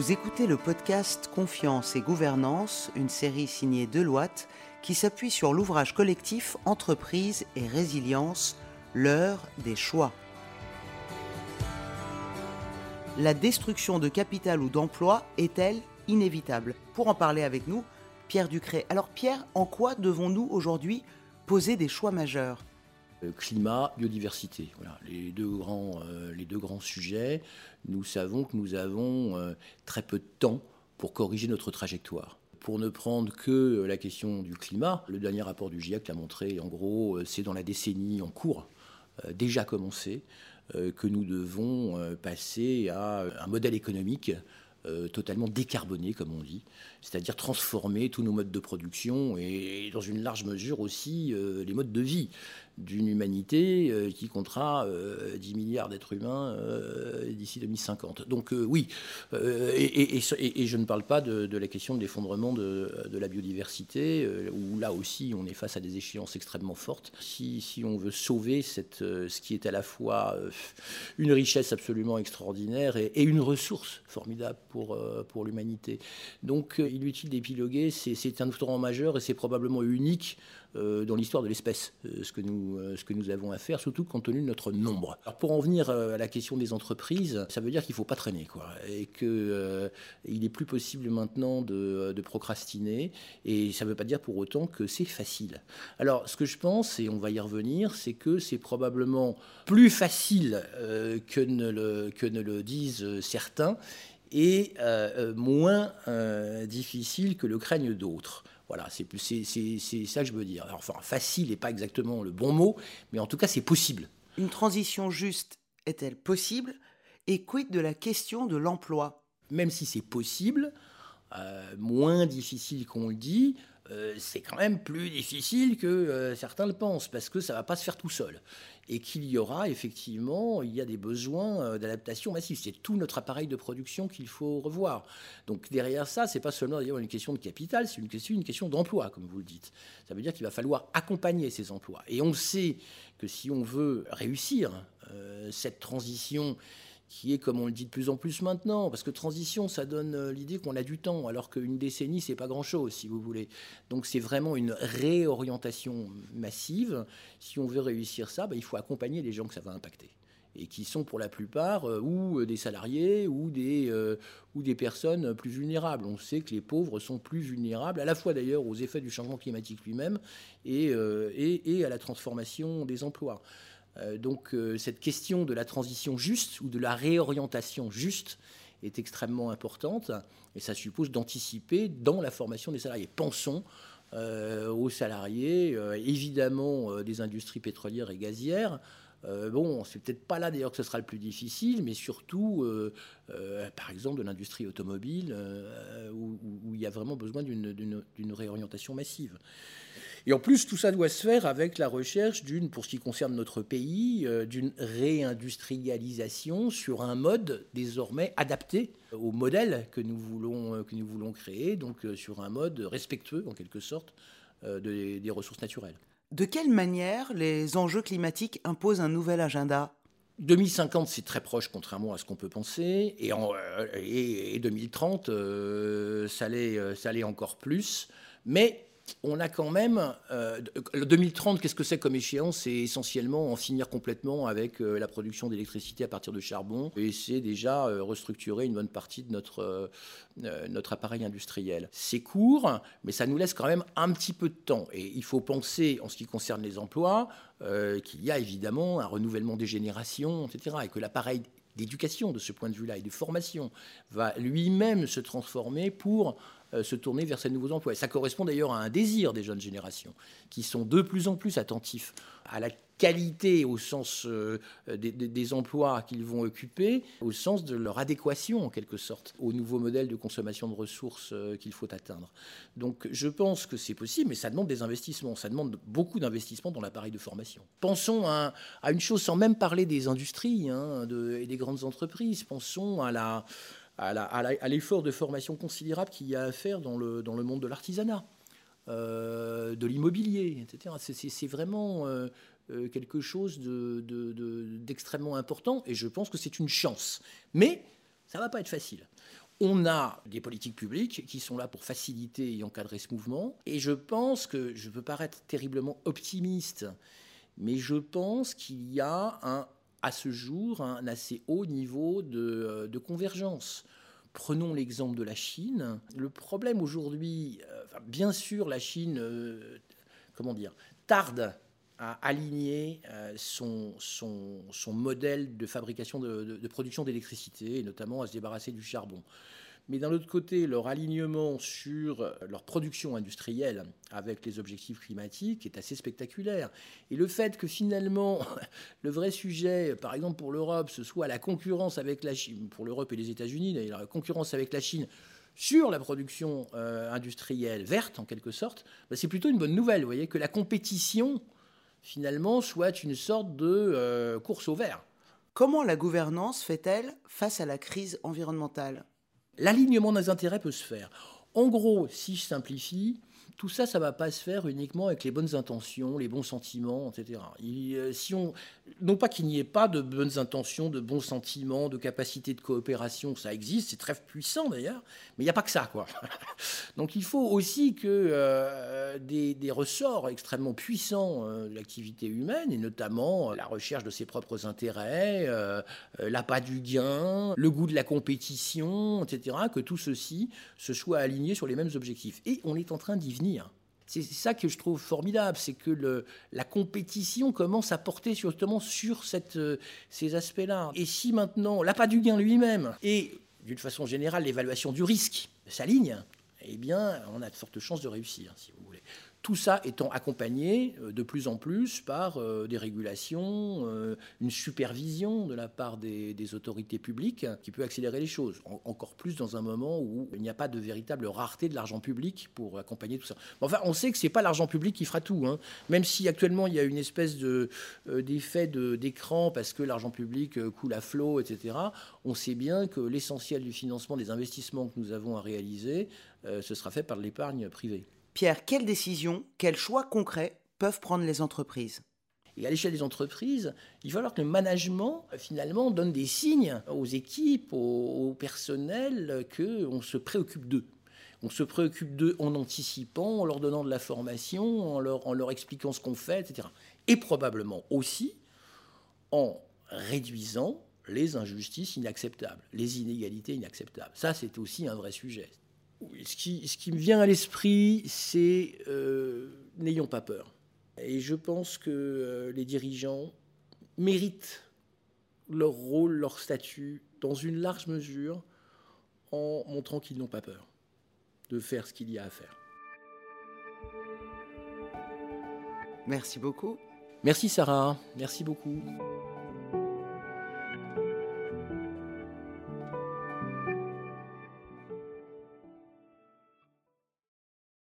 Vous écoutez le podcast Confiance et Gouvernance, une série signée Deloitte qui s'appuie sur l'ouvrage collectif Entreprise et résilience, l'heure des choix. La destruction de capital ou d'emploi est-elle inévitable? Pour en parler avec nous, Pierre Ducré. Alors Pierre, en quoi devons-nous aujourd'hui poser des choix majeurs? Climat, biodiversité. Voilà, les deux grands, euh, les deux grands sujets. Nous savons que nous avons euh, très peu de temps pour corriger notre trajectoire. Pour ne prendre que la question du climat, le dernier rapport du GIEC l'a montré, en gros, c'est dans la décennie en cours, déjà commencé, que nous devons passer à un modèle économique totalement décarboné, comme on dit, c'est-à-dire transformer tous nos modes de production et, dans une large mesure aussi les modes de vie d'une humanité euh, qui comptera 10 euh, milliards d'êtres humains euh, d'ici 2050. Donc oui, et, je ne parle pas de, la question de l'effondrement de, la biodiversité, où là aussi on est face à des échéances extrêmement fortes. Si, si on veut sauver ce qui est à la fois une richesse absolument extraordinaire et, une ressource formidable pour, pour l'humanité. Donc il est utile d'épiloguer, c'est un tournant majeur et c'est probablement unique euh, dans l'histoire de l'espèce, euh, ce, que nous, euh, ce que nous avons à faire, surtout compte tenu de notre nombre. Alors pour en venir à la question des entreprises, ça veut dire qu'il ne faut pas traîner, quoi, et qu'il il est plus possible maintenant de, procrastiner, et ça ne veut pas dire pour autant que c'est facile. Alors ce que je pense, et on va y revenir, c'est que c'est probablement plus facile que ne le disent certains, et moins difficile que le craignent d'autres. Voilà, c'est ça que je veux dire. enfin, facile n'est pas exactement le bon mot, mais en tout cas, c'est possible. Une transition juste est-elle possible? Et quid de la question de l'emploi? Même si c'est possible, euh, moins difficile qu'on le dit, euh, c'est quand même plus difficile que euh, certains le pensent, parce que ça ne va pas se faire tout seul. Et qu'il y aura effectivement, il y a des besoins euh, d'adaptation massive. C'est tout notre appareil de production qu'il faut revoir. Donc derrière ça, c'est pas seulement une question de capital, c'est une question, une question d'emploi, comme vous le dites. Ça veut dire qu'il va falloir accompagner ces emplois. Et on sait que si on veut réussir cette transition qui est, comme on le dit de plus en plus maintenant, parce que transition, ça donne euh, l'idée qu'on a du temps, alors qu'une décennie, c'est pas grand-chose, si vous voulez. Donc c'est vraiment une réorientation massive. Si on veut réussir ça, bah, il faut accompagner les gens que ça va impacter et qui sont pour la plupart euh, ou des salariés ou des, euh, ou des personnes plus vulnérables. On sait que les pauvres sont plus vulnérables, à la fois d'ailleurs aux effets du changement climatique lui-même et, et, et, à la transformation des emplois. Euh, donc euh, cette question de la transition juste ou de la réorientation juste est extrêmement importante et ça suppose d'anticiper dans la formation des salariés. Pensons euh, aux salariés, évidemment des industries pétrolières et gazières. bon, c'est peut-être pas là d'ailleurs que ce sera le plus difficile, mais surtout, par exemple, de l'industrie automobile, où, il y a vraiment besoin d'une réorientation massive. Et en plus, tout ça doit se faire avec la recherche d'une, pour ce qui concerne notre pays, euh, d'une réindustrialisation sur un mode désormais adapté au modèle que nous voulons, euh, que nous voulons créer, donc euh, sur un mode respectueux en quelque sorte des ressources naturelles. De quelle manière les enjeux climatiques imposent un nouvel agenda? 2050, c'est très proche, contrairement à ce qu'on peut penser. Et, en, et, 2030, ça l'est encore plus. Mais on a quand même. Euh, 2030, qu'est-ce que c'est comme échéance? C'est essentiellement en finir complètement avec euh, la production d'électricité à partir de charbon et c'est déjà euh, restructurer une bonne partie de notre, euh, notre appareil industriel. C'est court, mais ça nous laisse quand même un petit peu de temps. Et il faut penser, en ce qui concerne les emplois, qu'il y a évidemment un renouvellement des générations, etc. Et que l'appareil d'éducation de ce point de vue-là et de formation va lui-même se transformer pour euh, se tourner vers ces nouveaux emplois. ça correspond d'ailleurs à un désir des jeunes générations, qui sont de plus en plus attentifs à la qualité au sens euh, des, emplois qu'ils vont occuper, au sens de leur adéquation en quelque sorte au nouveau modèle de consommation de ressources euh, qu'il faut atteindre. Donc je pense que c'est possible, mais ça demande des investissements, ça demande beaucoup d'investissements dans l'appareil de formation. Pensons à, une chose sans même parler des industries hein, et des grandes entreprises, pensons à l'effort de formation considérable qu'il y a à faire dans le, monde de l'artisanat, de l'immobilier, etc. C'est vraiment euh, euh, quelque chose d'extrêmement de, important et je pense que c'est une chance. Mais ça ne va pas être facile. On a des politiques publiques qui sont là pour faciliter et encadrer ce mouvement. Et je pense que, je veux paraître terriblement optimiste, mais je pense qu'il y a à ce jour un assez haut niveau de convergence. Prenons l'exemple de la Chine. Le problème aujourd'hui, euh, bien sûr, la Chine, euh, comment dire, tarde à aligner euh, son, modèle de fabrication de, de production d'électricité, et notamment à se débarrasser du charbon mais d'un autre côté, leur alignement sur leur production industrielle avec les objectifs climatiques est assez spectaculaire. Et le fait que finalement, le vrai sujet, par exemple pour l'Europe, ce soit la concurrence avec la Chine, pour l'Europe et les États-Unis, la concurrence avec la Chine sur la production euh, industrielle verte, en quelque sorte, bah, c'est plutôt une bonne nouvelle. Vous voyez, que la compétition, finalement, soit une sorte de euh, course au vert. Comment la gouvernance fait-elle face à la crise environnementale? L'alignement des intérêts peut se faire. En gros, si je simplifie, tout ça, ça va pas se faire uniquement avec les bonnes intentions, les bons sentiments, etc. Euh, si on, non pas qu'il n'y ait pas de bonnes intentions, de bons sentiments, de capacité de coopération, ça existe, c'est très puissant d'ailleurs, mais il n'y a pas que ça, quoi. Donc il faut aussi que euh, des, ressorts extrêmement puissants euh, de l'activité humaine, et notamment la recherche de ses propres intérêts, l'appât du gain, le goût de la compétition, etc., que tout ceci se soit aligné sur les mêmes objectifs. Et on est en train d'y venir c'est ça que je trouve formidable, c'est que la compétition commence à porter justement sur euh, ces aspects-là. Et si maintenant l'appât du gain lui-même et d'une façon générale l'évaluation du risque s'alignent, eh bien on a de fortes chances de réussir, si vous. Tout ça étant accompagné euh, de plus en plus par euh, des régulations, euh, une supervision de la part des, autorités publiques qui peut accélérer les choses. encore plus dans un moment où il n'y a pas de véritable rareté de l'argent public pour accompagner tout ça. enfin, on sait que ce n'est pas l'argent public qui fera tout. Hein. Même si actuellement il y a une espèce d'effet d'écran parce que l'argent public coule à flot, etc., on sait bien que l'essentiel du financement des investissements que nous avons à réaliser, ce sera fait par l'épargne privée. Quelles décisions, quels choix concrets peuvent prendre les entreprises? Et à l'échelle des entreprises, il va falloir que le management, finalement, donne des signes aux équipes, au, personnel, qu'on se préoccupe d'eux. On se préoccupe d'eux en anticipant, en leur donnant de la formation, en leur, en leur expliquant ce qu'on fait, etc. Et probablement aussi en réduisant les injustices inacceptables, les inégalités inacceptables. Ça, c'est aussi un vrai sujet ce qui, me vient à l'esprit, c'est euh, n'ayons pas peur. Et je pense que euh, les dirigeants méritent leur rôle, leur statut, dans une large mesure, en montrant qu'ils n'ont pas peur de faire ce qu'il y a à faire. Merci beaucoup. Merci Sarah, merci beaucoup.